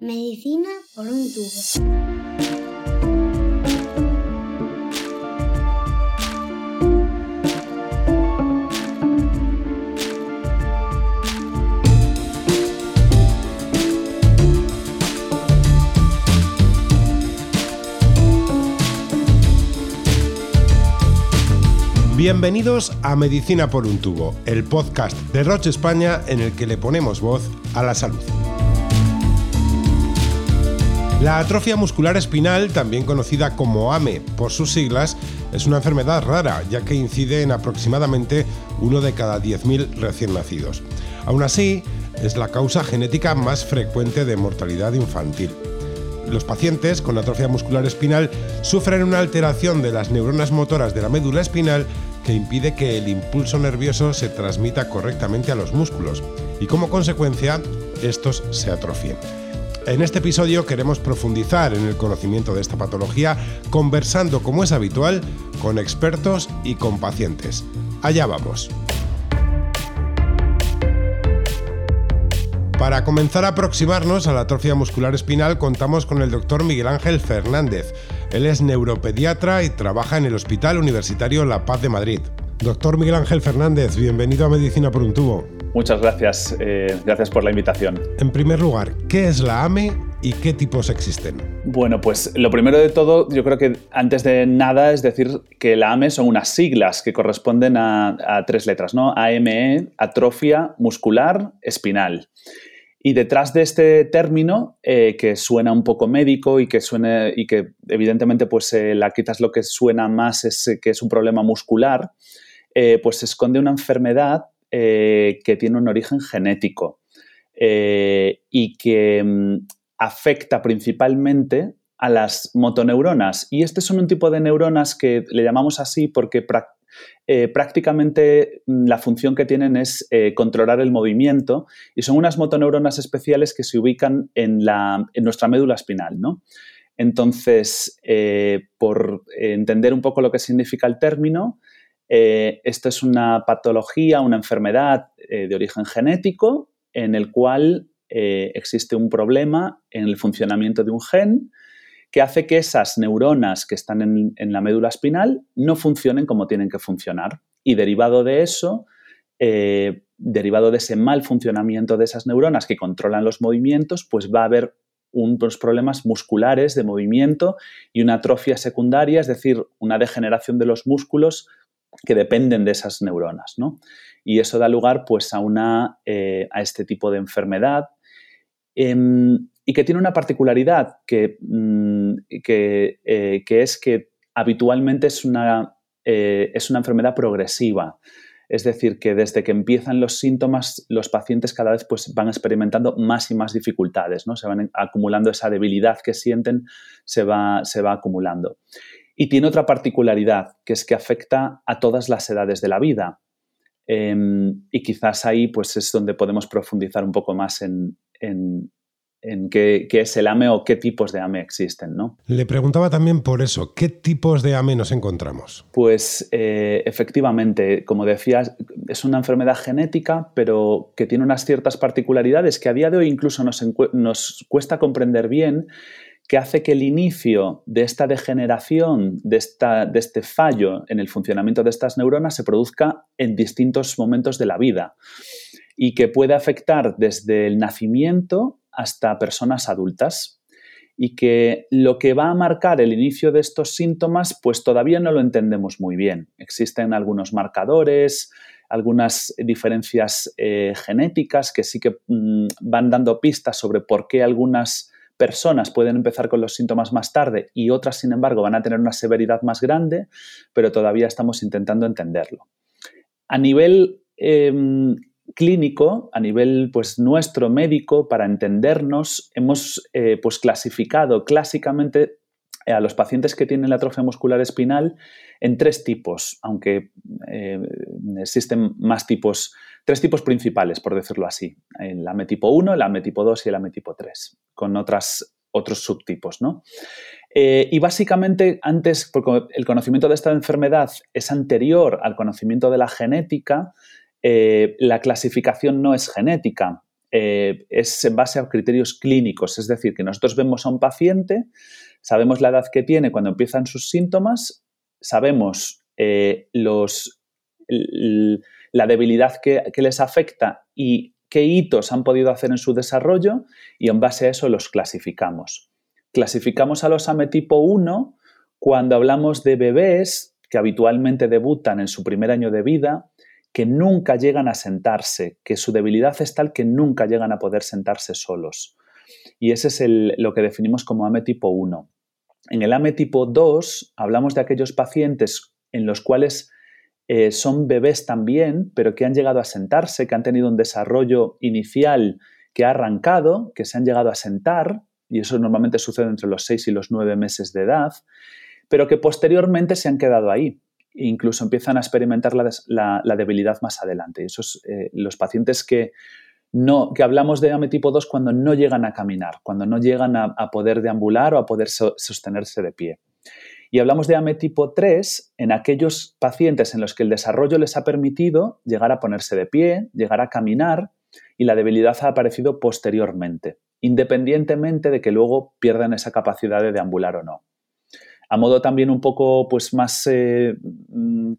Medicina por un tubo. Bienvenidos a Medicina por un tubo, el podcast de Roche España en el que le ponemos voz a la salud. La atrofia muscular espinal, también conocida como AME por sus siglas, es una enfermedad rara, ya que incide en aproximadamente uno de cada 10.000 recién nacidos. Aún así, es la causa genética más frecuente de mortalidad infantil. Los pacientes con atrofia muscular espinal sufren una alteración de las neuronas motoras de la médula espinal que impide que el impulso nervioso se transmita correctamente a los músculos y como consecuencia estos se atrofien. En este episodio queremos profundizar en el conocimiento de esta patología conversando como es habitual con expertos y con pacientes. Allá vamos. Para comenzar a aproximarnos a la atrofia muscular espinal contamos con el doctor Miguel Ángel Fernández. Él es neuropediatra y trabaja en el Hospital Universitario La Paz de Madrid. Doctor Miguel Ángel Fernández, bienvenido a Medicina por un tubo. Muchas gracias, eh, gracias por la invitación. En primer lugar, ¿qué es la AME y qué tipos existen? Bueno, pues lo primero de todo, yo creo que antes de nada es decir que la AME son unas siglas que corresponden a, a tres letras, ¿no? AME, atrofia muscular espinal. Y detrás de este término, eh, que suena un poco médico y que, suene, y que evidentemente pues, eh, la, quizás lo que suena más es que es un problema muscular, eh, pues se esconde una enfermedad eh, que tiene un origen genético eh, y que mm, afecta principalmente a las motoneuronas. Y este son un tipo de neuronas que le llamamos así porque eh, prácticamente mm, la función que tienen es controlar el movimiento y son unas motoneuronas especiales que se ubican en, la, en nuestra médula espinal. ¿no? Entonces, por entender un poco lo que significa el término, eh, esto es una patología, una enfermedad eh, de origen genético en el cual eh, existe un problema en el funcionamiento de un gen que hace que esas neuronas que están en, en la médula espinal no funcionen como tienen que funcionar. Y derivado de eso, derivado de ese mal funcionamiento de esas neuronas que controlan los movimientos, pues va a haber unos problemas musculares de movimiento y una atrofia secundaria, es decir, una degeneración de los músculos que dependen de esas neuronas, ¿no? Y eso da lugar, pues, a, una, eh, a este tipo de enfermedad eh, y que tiene una particularidad que, mm, que, eh, que, es que habitualmente es una, eh, es una enfermedad progresiva. Es decir, que desde que empiezan los síntomas, los pacientes cada vez pues, van experimentando más y más dificultades, ¿no? Se van acumulando esa debilidad que sienten, se va, se va acumulando. Y tiene otra particularidad, que es que afecta a todas las edades de la vida. Eh, y quizás ahí pues, es donde podemos profundizar un poco más en, en, en qué, qué, es el AME o qué tipos de AME existen. ¿no? Le preguntaba también por eso, ¿qué tipos de AME nos encontramos? Pues eh, efectivamente, como decías, es una enfermedad genética, pero que tiene unas ciertas particularidades que a día de hoy incluso nos, nos cuesta comprender bien que hace que el inicio de esta degeneración, de, esta, de, este fallo en el funcionamiento de estas neuronas se produzca en distintos momentos de la vida y que puede afectar desde el nacimiento hasta personas adultas y que lo que va a marcar el inicio de estos síntomas pues todavía no lo entendemos muy bien. Existen algunos marcadores, algunas diferencias eh, genéticas que sí que mmm, van dando pistas sobre por qué algunas personas pueden empezar con los síntomas más tarde y otras, sin embargo, van a tener una severidad más grande, pero todavía estamos intentando entenderlo. A nivel eh, clínico, a nivel pues, nuestro médico, para entendernos, hemos eh, pues, clasificado clásicamente a los pacientes que tienen la atrofia muscular espinal en tres tipos, aunque eh, existen más tipos, tres tipos principales, por decirlo así. El AME tipo 1, el AME tipo 2 y el AME tipo 3, con otras, otros subtipos. ¿no? Eh, y básicamente antes, porque el conocimiento de esta enfermedad es anterior al conocimiento de la genética, eh, la clasificación no es genética. eh, es en base a criterios clínicos, es decir, que nosotros vemos a un paciente, sabemos la edad que tiene cuando empiezan sus síntomas, sabemos eh, los, la debilidad que, les afecta y qué hitos han podido hacer en su desarrollo y en base a eso los clasificamos. Clasificamos a los AME tipo 1 cuando hablamos de bebés que habitualmente debutan en su primer año de vida, que nunca llegan a sentarse, que su debilidad es tal que nunca llegan a poder sentarse solos. Y ese es lo que definimos como AME tipo 1. En el AME tipo 2 hablamos de aquellos pacientes en los cuales eh, son bebés también, pero que han llegado a sentarse, que han tenido un desarrollo inicial que ha arrancado, que se han llegado a sentar, y eso normalmente sucede entre los 6 y los 9 meses de edad, pero que posteriormente se han quedado ahí. E incluso empiezan a experimentar la, debilidad más adelante. Esos, eh, los pacientes que, no, que hablamos de AME tipo 2 cuando no llegan a caminar, cuando no llegan a, poder deambular o a poder sostenerse de pie. Y hablamos de AME tipo 3 en aquellos pacientes en los que el desarrollo les ha permitido llegar a ponerse de pie, llegar a caminar y la debilidad ha aparecido posteriormente, independientemente de que luego pierdan esa capacidad de deambular o no. A modo también un poco pues, más eh, mm,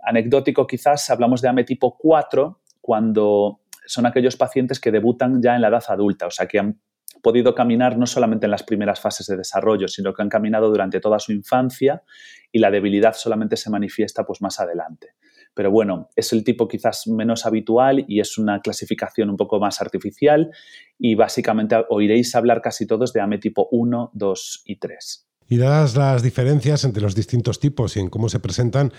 anecdótico quizás, hablamos de AME tipo 4 cuando son aquellos pacientes que debutan ya en la edad adulta, o sea, que han podido caminar no solamente en las primeras fases de desarrollo, sino que han caminado durante toda su infancia y la debilidad solamente se manifiesta pues, más adelante. Pero bueno, es el tipo quizás menos habitual y es una clasificación un poco más artificial y básicamente oiréis hablar casi todos de AME tipo 1, 2 y 3. Y dadas las diferencias entre los distintos tipos y en cómo se presentan,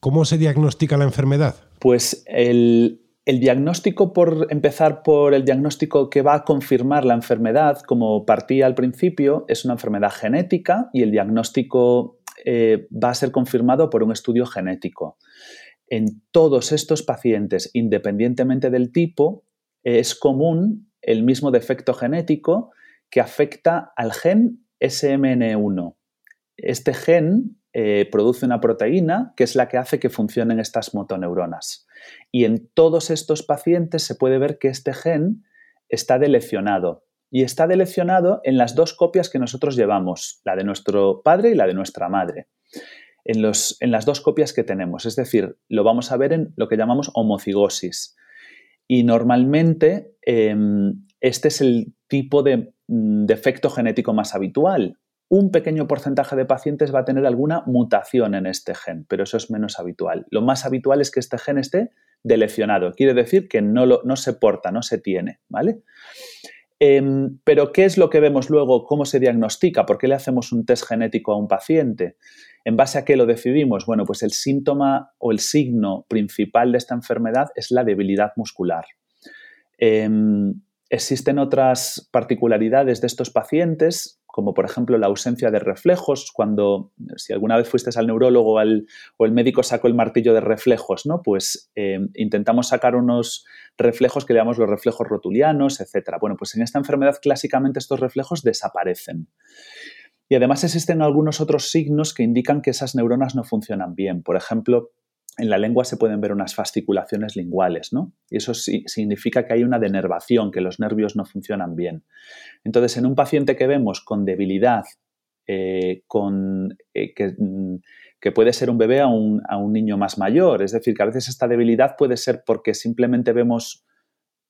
¿cómo se diagnostica la enfermedad? Pues el, diagnóstico, por empezar por el diagnóstico que va a confirmar la enfermedad, como partía al principio, es una enfermedad genética y el diagnóstico eh, va a ser confirmado por un estudio genético. En todos estos pacientes, independientemente del tipo, es común el mismo defecto genético que afecta al gen SMN1. Este gen eh, produce una proteína que es la que hace que funcionen estas motoneuronas. Y en todos estos pacientes se puede ver que este gen está deleccionado. Y está deleccionado en las dos copias que nosotros llevamos, la de nuestro padre y la de nuestra madre. En, los, en las dos copias que tenemos. Es decir, lo vamos a ver en lo que llamamos homocigosis. Y normalmente em, este es el tipo de Mm, defecto genético más habitual. Un pequeño porcentaje de pacientes va a tener alguna mutación en este gen, pero eso es menos habitual. Lo más habitual es que este gen esté deleccionado, quiere decir que no, no se porta, no se tiene, ¿vale? Em, pero, ¿qué es lo que vemos luego? ¿Cómo se diagnostica? ¿Por qué le hacemos un test genético a un paciente? ¿En base a qué lo decidimos? Bueno, pues el síntoma o el signo principal de esta enfermedad es la debilidad muscular. Em, Existen otras particularidades de estos pacientes, como por ejemplo la ausencia de reflejos, cuando si alguna vez fuiste al neurólogo o el médico sacó el martillo de reflejos, ¿no? Pues eh, intentamos sacar unos reflejos que llamamos los reflejos rotulianos, etc. Bueno, pues en esta enfermedad clásicamente estos reflejos desaparecen. Y además existen algunos otros signos que indican que esas neuronas no funcionan bien. Por ejemplo, en la lengua se pueden ver unas fasciculaciones linguales, ¿no? Y eso significa que hay una denervación, que los nervios no funcionan bien. Entonces, en un paciente que vemos con debilidad, eh, con, eh, mm, que, puede ser un bebé a un, a un niño más mayor, es decir, que a veces esta debilidad puede ser porque simplemente vemos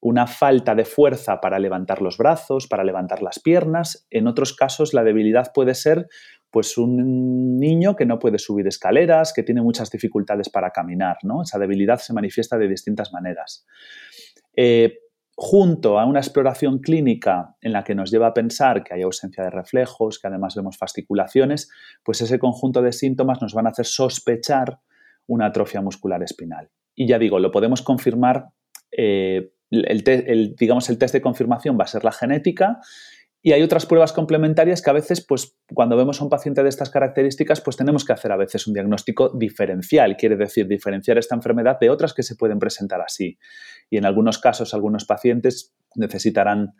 una falta de fuerza para levantar los brazos, para levantar las piernas. En otros casos, la debilidad puede ser pues un niño que no puede subir escaleras, que tiene muchas dificultades para caminar, ¿no? Esa debilidad se manifiesta de distintas maneras. Eh, junto a una exploración clínica en la que nos lleva a pensar que hay ausencia de reflejos, que además vemos fasciculaciones, pues ese conjunto de síntomas nos van a hacer sospechar una atrofia muscular espinal. Y ya digo, lo podemos confirmar, eh, el, digamos, el test de confirmación va a ser la genética y hay otras pruebas complementarias que a veces, pues, cuando vemos a un paciente de estas características, pues tenemos que hacer a veces un diagnóstico diferencial, quiere decir diferenciar esta enfermedad de otras que se pueden presentar así. Y en algunos casos, algunos pacientes necesitarán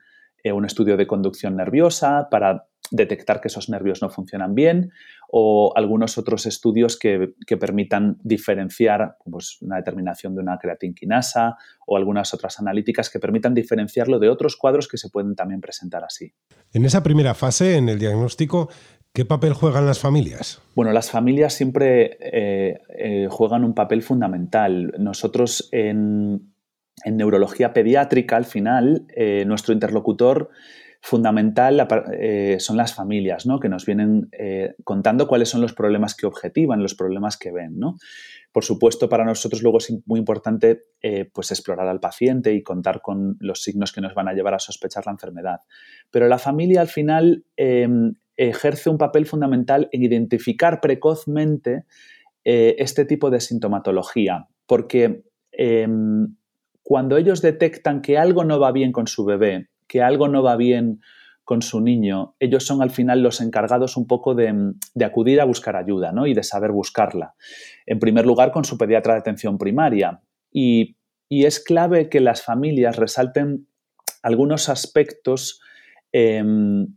eh, un estudio de conducción nerviosa para detectar que esos nervios no funcionan bien, o algunos otros estudios que, permitan diferenciar pues, una determinación de una creatinquinasa o algunas otras analíticas que permitan diferenciarlo de otros cuadros que se pueden también presentar así. En esa primera fase, en el diagnóstico, ¿Qué papel juegan las familias? Bueno, las familias siempre eh, eh, juegan un papel fundamental. Nosotros en, neurología pediátrica, al final, eh, nuestro interlocutor fundamental son las familias, ¿no? que nos vienen contando cuáles son los problemas que objetivan, los problemas que ven. ¿no? Por supuesto, para nosotros luego es muy importante pues explorar al paciente y contar con los signos que nos van a llevar a sospechar la enfermedad. Pero la familia al final em, ejerce un papel fundamental en identificar precozmente eh, este tipo de sintomatología, porque em, cuando ellos detectan que algo no va bien con su bebé, que algo no va bien con su niño, ellos son al final los encargados un poco de, acudir a buscar ayuda ¿no? y de saber buscarla. En primer lugar, con su pediatra de atención primaria. Y, es clave que las familias resalten algunos aspectos em,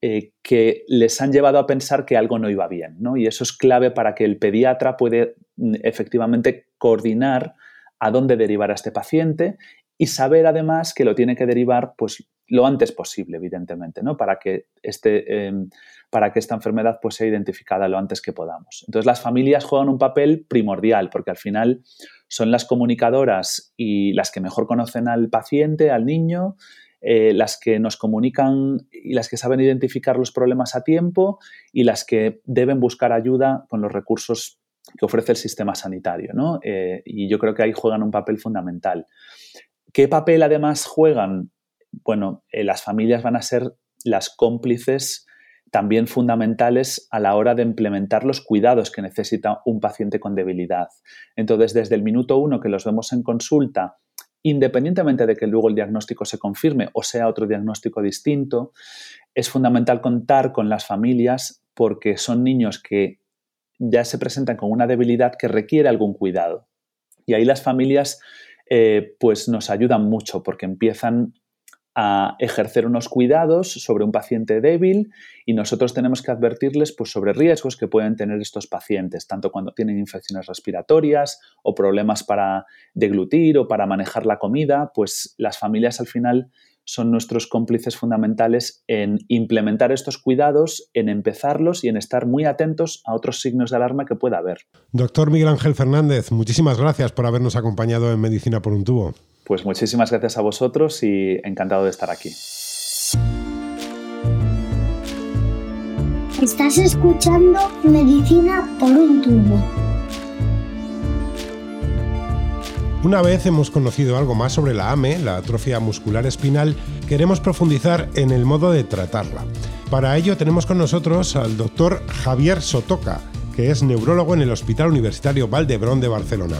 eh, que les han llevado a pensar que algo no iba bien, ¿no? Y eso es clave para que el pediatra puede mm, efectivamente coordinar a dónde derivar a este paciente y saber además que lo tiene que derivar pues lo antes posible, evidentemente, ¿no? Para que, este, para que esta enfermedad pues, sea identificada lo antes que podamos. Entonces, las familias juegan un papel primordial porque al final son las comunicadoras y las que mejor conocen al paciente, al niño, eh, las que nos comunican y las que saben identificar los problemas a tiempo y las que deben buscar ayuda con los recursos que ofrece el sistema sanitario. ¿no? Eh, y yo creo que ahí juegan un papel fundamental. ¿Qué papel además juegan? Bueno, eh, las familias van a ser las cómplices también fundamentales a la hora de implementar los cuidados que necesita un paciente con debilidad. Entonces, desde el minuto uno que los vemos en consulta independientemente de que luego el diagnóstico se confirme o sea otro diagnóstico distinto, es fundamental contar con las familias porque son niños que ya se presentan con una debilidad que requiere algún cuidado. Y ahí las familias eh, pues nos ayudan mucho porque empiezan a ejercer unos cuidados sobre un paciente débil y nosotros tenemos que advertirles pues, sobre riesgos que pueden tener estos pacientes, tanto cuando tienen infecciones respiratorias o problemas para deglutir o para manejar la comida, pues las familias al final son nuestros cómplices fundamentales en implementar estos cuidados, en empezarlos y en estar muy atentos a otros signos de alarma que pueda haber. Doctor Miguel Ángel Fernández, muchísimas gracias por habernos acompañado en Medicina por un tubo. Pues muchísimas gracias a vosotros y encantado de estar aquí. Estás escuchando Medicina por un tubo. Una vez hemos conocido algo más sobre la AME, la atrofia muscular espinal, queremos profundizar en el modo de tratarla. Para ello tenemos con nosotros al doctor Javier Sotoca, que es neurólogo en el Hospital Universitario Valdebrón de Barcelona.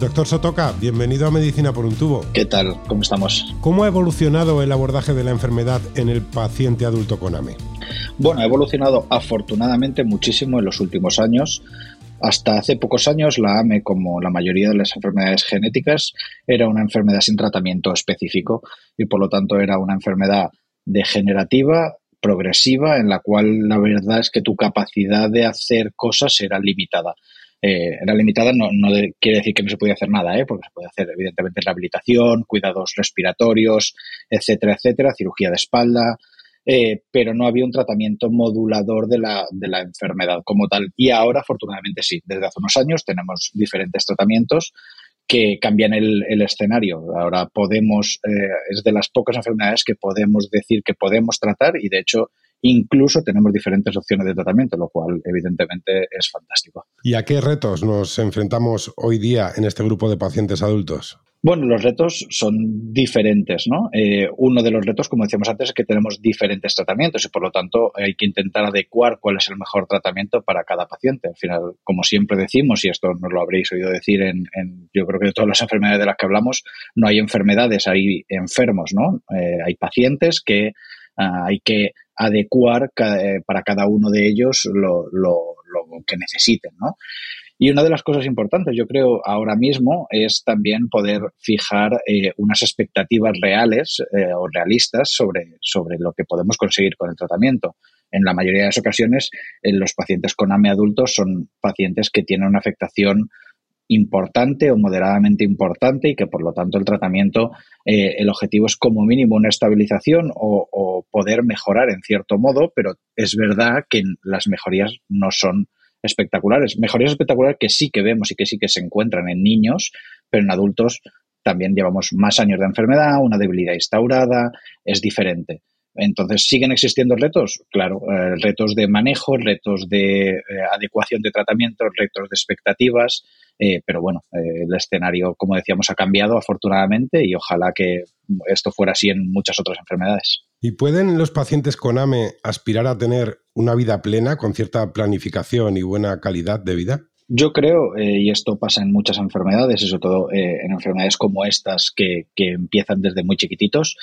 Doctor Sotoca, bienvenido a Medicina por un tubo. ¿Qué tal? ¿Cómo estamos? ¿Cómo ha evolucionado el abordaje de la enfermedad en el paciente adulto con AME? Bueno, ha evolucionado afortunadamente muchísimo en los últimos años. Hasta hace pocos años la AME, como la mayoría de las enfermedades genéticas, era una enfermedad sin tratamiento específico y por lo tanto era una enfermedad degenerativa, progresiva, en la cual la verdad es que tu capacidad de hacer cosas era limitada eh, era limitada, no, quiere decir que no se podía hacer nada, ¿eh? porque se puede hacer evidentemente rehabilitación, cuidados respiratorios, etcétera, etcétera, cirugía de espalda, eh, pero no había un tratamiento modulador de la, de la enfermedad como tal. Y ahora, afortunadamente, sí. Desde hace unos años tenemos diferentes tratamientos que cambian el, escenario. Ahora podemos, eh, es de las pocas enfermedades que podemos decir que podemos tratar y, de hecho, Incluso tenemos diferentes opciones de tratamiento, lo cual evidentemente es fantástico. ¿Y a qué retos nos enfrentamos hoy día en este grupo de pacientes adultos? Bueno, los retos son diferentes, ¿no? Eh, uno de los retos, como decíamos antes, es que tenemos diferentes tratamientos y por lo tanto hay que intentar adecuar cuál es el mejor tratamiento para cada paciente. Al final, como siempre decimos, y esto nos lo habréis oído decir en, yo creo que de todas las enfermedades de las que hablamos, no hay enfermedades, hay enfermos, ¿no? Eh, hay pacientes que ah, hay que adecuar eh, para cada uno de ellos lo, que necesiten, ¿no? Y una de las cosas importantes, yo creo, ahora mismo es también poder fijar eh, unas expectativas reales eh, o realistas sobre, sobre lo que podemos conseguir con el tratamiento. en la mayoría de las ocasiones, los pacientes con AME adultos son pacientes que tienen una afectación importante o moderadamente importante y que por lo tanto el tratamiento, eh, el objetivo es como mínimo una estabilización o, poder mejorar en cierto modo, pero es verdad que las mejorías no son espectaculares. Mejorías espectaculares que sí que vemos y que sí que se encuentran en niños, pero en adultos también llevamos más años de enfermedad, una debilidad instaurada, es diferente. Entonces, ¿siguen existiendo retos? Claro, eh, retos de manejo, retos de eh, adecuación de tratamiento, retos de expectativas, eh, pero bueno, el escenario, como decíamos, ha cambiado afortunadamente y ojalá que esto fuera así en muchas otras enfermedades. ¿Y pueden los pacientes con AME aspirar a tener una vida plena con cierta planificación y buena calidad de vida? Yo creo, y esto pasa en muchas enfermedades, y sobre todo en enfermedades como estas que, que, empiezan desde muy chiquititos,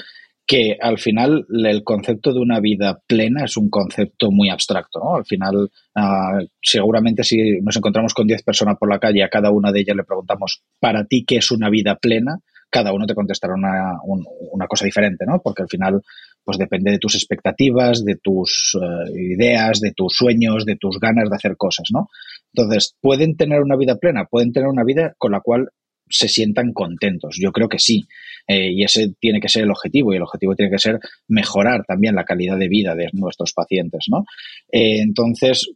que al final el concepto de una vida plena es un concepto muy abstracto. ¿no? Al final, uh, seguramente si nos encontramos con 10 personas por la calle, a cada una de ellas le preguntamos, ¿para ti qué es una vida plena? Cada uno te contestará una, un, una cosa diferente, ¿no? Porque al final, pues depende de tus expectativas, de tus uh, ideas, de tus sueños, de tus ganas de hacer cosas, ¿no? Entonces, ¿pueden tener una vida plena? Pueden tener una vida con la cual se sientan contentos. Yo creo que sí. Eh, y ese tiene que ser el objetivo y el objetivo tiene que ser mejorar también la calidad de vida de nuestros pacientes. ¿no? Eh, entonces,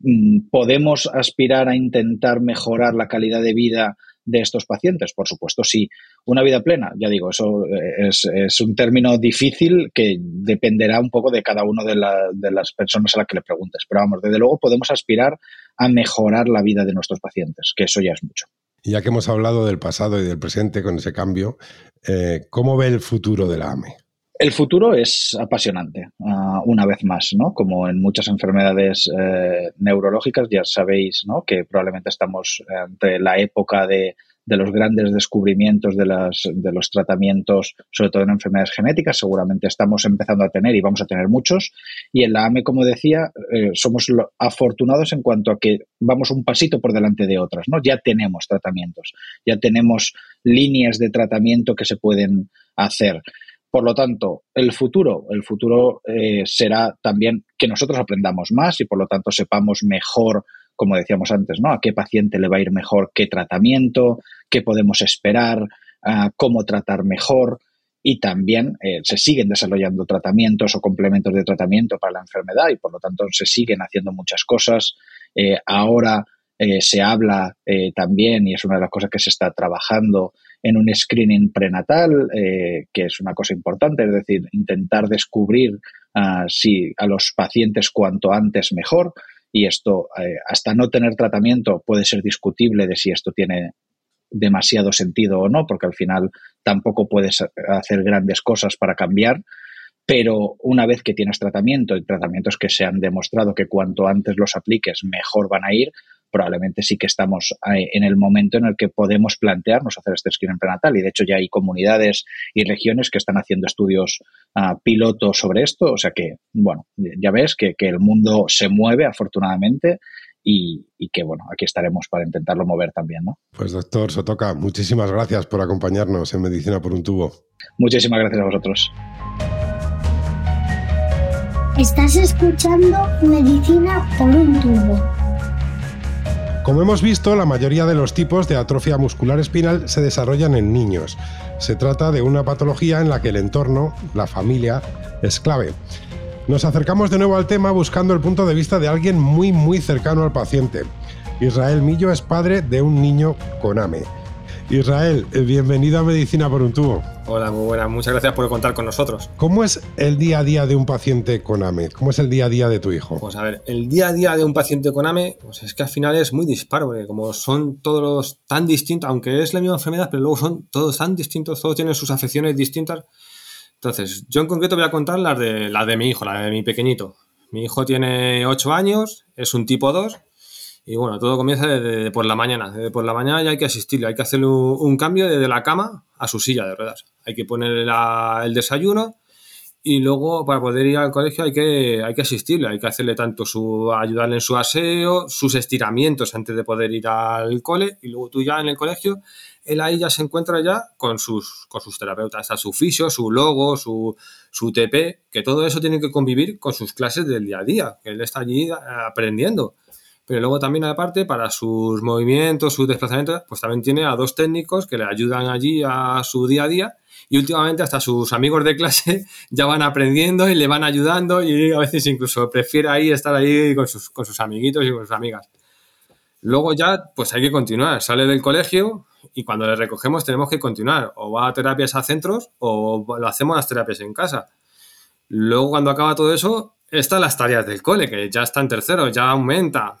mm, ¿podemos aspirar a intentar mejorar la calidad de vida de estos pacientes? Por supuesto, sí. Una vida plena, ya digo, eso eh, es, un término difícil que dependerá un poco de cada una de, de, las personas a las que le preguntes. Pero vamos, desde luego podemos aspirar a mejorar la vida de nuestros pacientes, que eso ya es mucho. Ya que hemos hablado del pasado y del presente con ese cambio, eh, ¿cómo ve el futuro de la AME? El futuro es apasionante, uh, una vez más, ¿no? Como en muchas enfermedades eh, neurológicas, ya sabéis, ¿no? Que probablemente estamos ante la época de de los grandes descubrimientos de, las, de los tratamientos, sobre todo en enfermedades genéticas, seguramente estamos empezando a tener y vamos a tener muchos. Y en la AME, como decía, eh, somos afortunados en cuanto a que vamos un pasito por delante de otras, ¿no? Ya tenemos tratamientos, ya tenemos líneas de tratamiento que se pueden hacer. Por lo tanto, el futuro, el futuro eh, será también que nosotros aprendamos más y por lo tanto sepamos mejor como decíamos antes, ¿no? A qué paciente le va a ir mejor, qué tratamiento, qué podemos esperar, cómo tratar mejor. Y también eh, se siguen desarrollando tratamientos o complementos de tratamiento para la enfermedad y por lo tanto se siguen haciendo muchas cosas. Eh, ahora eh, se habla eh, también, y es una de las cosas que se está trabajando, en un screening prenatal, eh, que es una cosa importante, es decir, intentar descubrir uh, si a los pacientes cuanto antes mejor y esto, hasta no tener tratamiento, puede ser discutible de si esto tiene demasiado sentido o no, porque al final tampoco puedes hacer grandes cosas para cambiar, pero una vez que tienes tratamiento y tratamientos que se han demostrado que cuanto antes los apliques mejor van a ir, probablemente sí que estamos en el momento en el que podemos plantearnos hacer este screening prenatal. Y de hecho ya hay comunidades y regiones que están haciendo estudios uh, pilotos sobre esto. O sea que, bueno, ya ves que, que el mundo se mueve afortunadamente y, y, que, bueno, aquí estaremos para intentarlo mover también, ¿no? Pues doctor Sotoca, muchísimas gracias por acompañarnos en Medicina por un tubo. Muchísimas gracias a vosotros. Estás escuchando Medicina por un tubo. Como hemos visto, la mayoría de los tipos de atrofia muscular espinal se desarrollan en niños. Se trata de una patología en la que el entorno, la familia, es clave. Nos acercamos de nuevo al tema buscando el punto de vista de alguien muy muy cercano al paciente. Israel Millo es padre de un niño con AME. Israel, bienvenido a Medicina por un tubo. Hola, muy buena. Muchas gracias por contar con nosotros. ¿Cómo es el día a día de un paciente con AME? ¿Cómo es el día a día de tu hijo? Pues a ver, el día a día de un paciente con AME, pues es que al final es muy disparo, porque como son todos tan distintos, aunque es la misma enfermedad, pero luego son todos tan distintos, todos tienen sus afecciones distintas. Entonces, yo en concreto voy a contar las de, las de mi hijo, la de mi pequeñito. Mi hijo tiene 8 años, es un tipo 2 y bueno, todo comienza desde por la mañana. Desde por la mañana ya hay que asistirle, hay que hacerle un, cambio desde la cama a su silla de ruedas. Hay que ponerle la, el desayuno y luego para poder ir al colegio hay que, hay que asistirle, hay que hacerle tanto su, ayudarle en su aseo, sus estiramientos antes de poder ir al cole y luego tú ya en el colegio él ahí ya se encuentra ya con sus, con sus terapeutas, está su fisio, su logo, su, su TP, que todo eso tiene que convivir con sus clases del día a día, que él está allí aprendiendo. Pero luego también aparte, para sus movimientos, sus desplazamientos, pues también tiene a dos técnicos que le ayudan allí a su día a día y últimamente hasta sus amigos de clase ya van aprendiendo y le van ayudando y a veces incluso prefiere ahí estar ahí con sus, con sus amiguitos y con sus amigas. Luego ya, pues hay que continuar. Sale del colegio y cuando le recogemos tenemos que continuar. O va a terapias a centros o lo hacemos las terapias en casa. Luego cuando acaba todo eso, están las tareas del cole, que ya está en tercero, ya aumenta.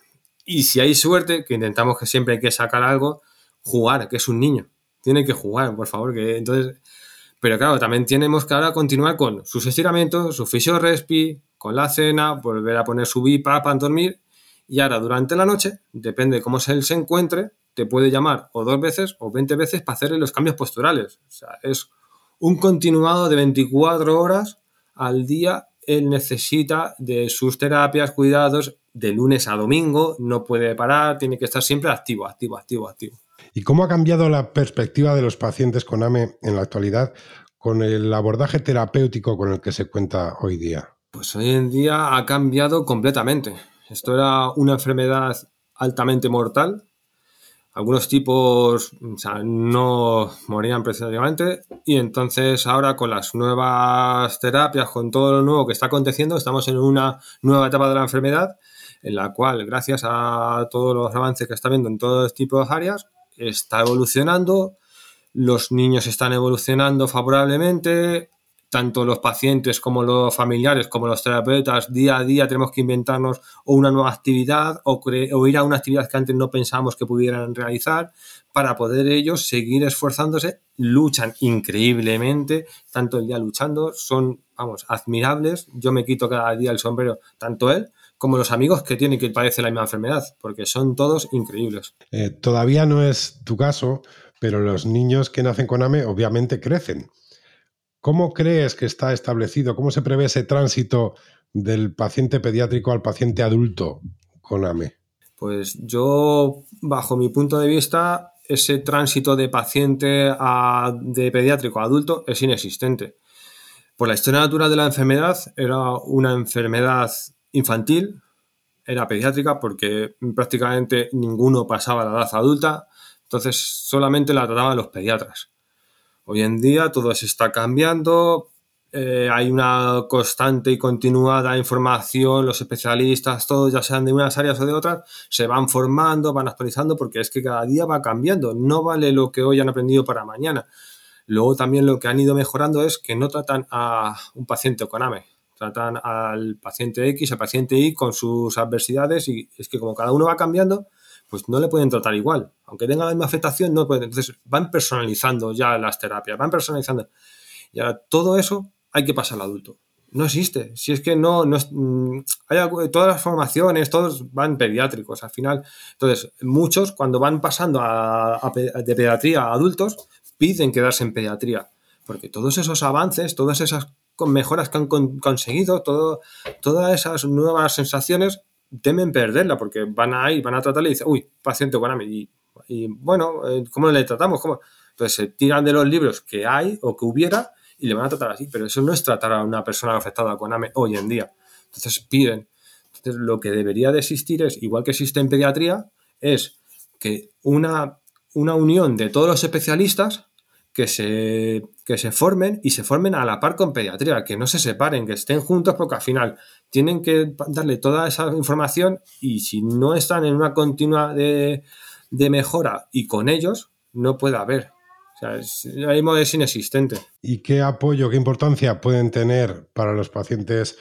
Y si hay suerte, que intentamos que siempre hay que sacar algo, jugar, que es un niño. Tiene que jugar, por favor, que entonces pero claro, también tenemos que ahora continuar con sus estiramientos, su fisio respi, con la cena, volver a poner su bipa para dormir. Y ahora, durante la noche, depende de cómo él se encuentre, te puede llamar o dos veces o 20 veces para hacerle los cambios posturales. O sea, es un continuado de 24 horas al día. Él necesita de sus terapias, cuidados, de lunes a domingo, no puede parar, tiene que estar siempre activo, activo, activo, activo. ¿Y cómo ha cambiado la perspectiva de los pacientes con AME en la actualidad con el abordaje terapéutico con el que se cuenta hoy día? Pues hoy en día ha cambiado completamente. Esto era una enfermedad altamente mortal. Algunos tipos no morían precisamente y entonces ahora con las nuevas terapias, con todo lo nuevo que está aconteciendo, estamos en una nueva etapa de la enfermedad en la cual, gracias a todos los avances que está viendo en todos tipos de áreas, está evolucionando, los niños están evolucionando favorablemente, tanto los pacientes como los familiares, como los terapeutas, día a día tenemos que inventarnos o una nueva actividad o, o, ir a una actividad que antes no pensábamos que pudieran realizar para poder ellos seguir esforzándose. Luchan increíblemente, tanto el día luchando, son, vamos, admirables. Yo me quito cada día el sombrero, tanto él como los amigos que tienen que padece la misma enfermedad, porque son todos increíbles. Eh, todavía no es tu caso, pero los niños que nacen con AME obviamente crecen. ¿Cómo crees que está establecido, cómo se prevé ese tránsito del paciente pediátrico al paciente adulto con AME? Pues yo, bajo mi punto de vista, ese tránsito de paciente a, de pediátrico a adulto es inexistente. Por la historia natural de la enfermedad, era una enfermedad infantil, era pediátrica porque prácticamente ninguno pasaba la edad adulta, entonces solamente la trataban los pediatras. Hoy en día todo se está cambiando, eh, hay una constante y continuada información, los especialistas, todos, ya sean de unas áreas o de otras, se van formando, van actualizando, porque es que cada día va cambiando, no vale lo que hoy han aprendido para mañana. Luego también lo que han ido mejorando es que no tratan a un paciente con AME, tratan al paciente X, al paciente Y con sus adversidades y es que como cada uno va cambiando, pues no le pueden tratar igual. Aunque tenga la misma afectación, no pueden. Entonces van personalizando ya las terapias, van personalizando. Y ahora todo eso hay que pasar al adulto. No existe. Si es que no, no mm, hay, todas las formaciones, todos van pediátricos al final. Entonces, muchos cuando van pasando de pediatría a adultos, piden quedarse en pediatría. Porque todos esos avances, todas esas con mejoras que han conseguido, todas esas nuevas sensaciones, temen perderla porque van a ir, van a tratarle y dicen, uy, paciente bueno y, y bueno, eh, ¿cómo le tratamos? ¿Cómo? Entonces se tiran de los libros que hay o que hubiera y le van a tratar así, pero eso no es tratar a una persona afectada con AME hoy en día. Entonces piden. Entonces lo que debería de existir es, igual que existe en pediatría, es que una, una unión de todos los especialistas que se, que se formen y se formen a la par con pediatría, que no se separen, que estén juntos porque al final tienen que darle toda esa información y si no están en una continua de, mejora y con ellos, no puede haber. O sea, es, es inexistente. ¿Y qué apoyo, qué importancia pueden tener para los pacientes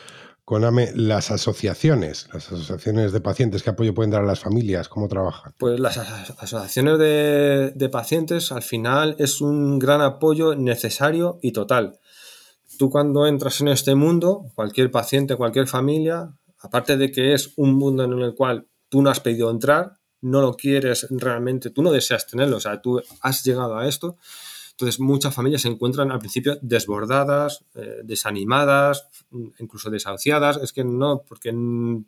con AME las asociaciones, las asociaciones de pacientes, ¿qué apoyo pueden dar a las familias? ¿Cómo trabajan? Pues las asociaciones de, pacientes al final es un gran apoyo necesario y total. Tú cuando entras en este mundo, cualquier paciente, cualquier familia, aparte de que es un mundo en el cual tú no has pedido entrar, no lo quieres realmente, tú no deseas tenerlo, o sea, tú has llegado a esto, entonces, muchas familias se encuentran al principio desbordadas, eh, desanimadas, incluso desahuciadas. Es que no, porque,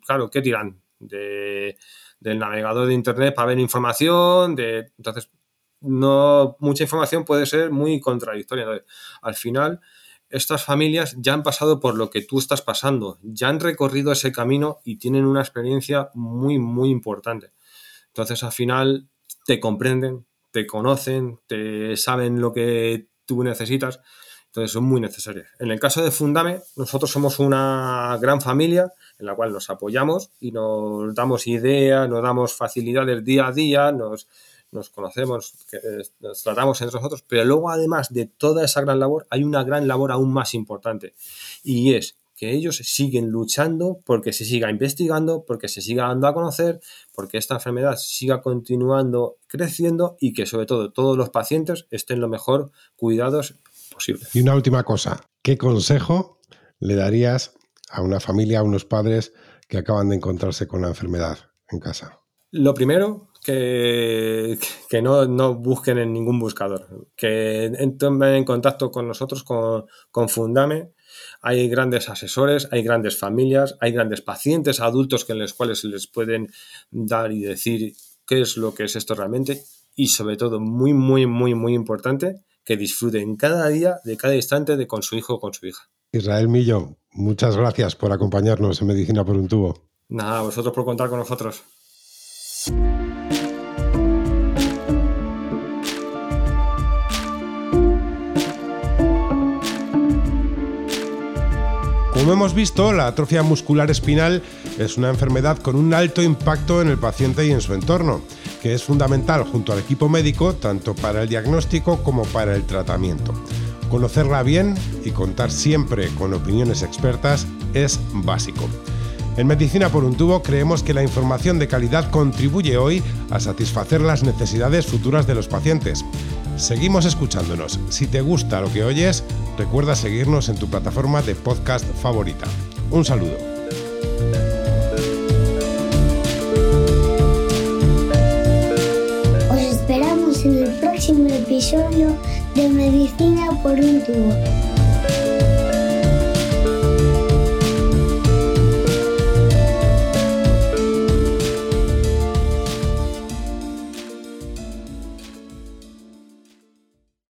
claro, ¿qué tiran? del navegador de Internet para ver información. De, entonces, no mucha información puede ser muy contradictoria. al final, estas familias ya han pasado por lo que tú estás pasando, ya han recorrido ese camino y tienen una experiencia muy, muy importante. Entonces, al final, te comprenden, te conocen, te saben lo que tú necesitas. Entonces, son muy necesarias. En el caso de Fundame, nosotros somos una gran familia en la cual nos apoyamos y nos damos ideas, nos damos facilidades día a día, nos, nos conocemos, eh, nos tratamos entre nosotros, pero luego además de toda esa gran labor, hay una gran labor aún más importante y es que ellos siguen luchando porque se siga investigando, porque se siga dando a conocer, porque esta enfermedad siga continuando creciendo y que sobre todo todos los pacientes estén lo mejor cuidados posible. Y una última cosa, ¿qué consejo le darías a una familia, a unos padres que acaban de encontrarse con la enfermedad en casa? Lo primero, que, que no, no, busquen en ningún buscador, que entren en contacto con nosotros, con, con, Fundame. Hay grandes asesores, hay grandes familias, hay grandes pacientes adultos que en los cuales se les pueden dar y decir qué es lo que es esto realmente y sobre todo muy, muy, muy, muy importante, que disfruten cada día, de cada instante de con su hijo o con su hija. Israel Millo, muchas gracias por acompañarnos en Medicina por un tubo. Nada, vosotros por contar con nosotros. Como hemos visto, la atrofia muscular espinal es una enfermedad con un alto impacto en el paciente y en su entorno, que es fundamental junto al equipo médico tanto para el diagnóstico como para el tratamiento. Conocerla bien y contar siempre con opiniones expertas es básico. En Medicina por un tubo creemos que la información de calidad contribuye hoy a satisfacer las necesidades futuras de los pacientes. Seguimos escuchándonos. Si te gusta lo que oyes, recuerda seguirnos en tu plataforma de podcast favorita. Un saludo. Os esperamos en el próximo episodio de Medicina por un tubo.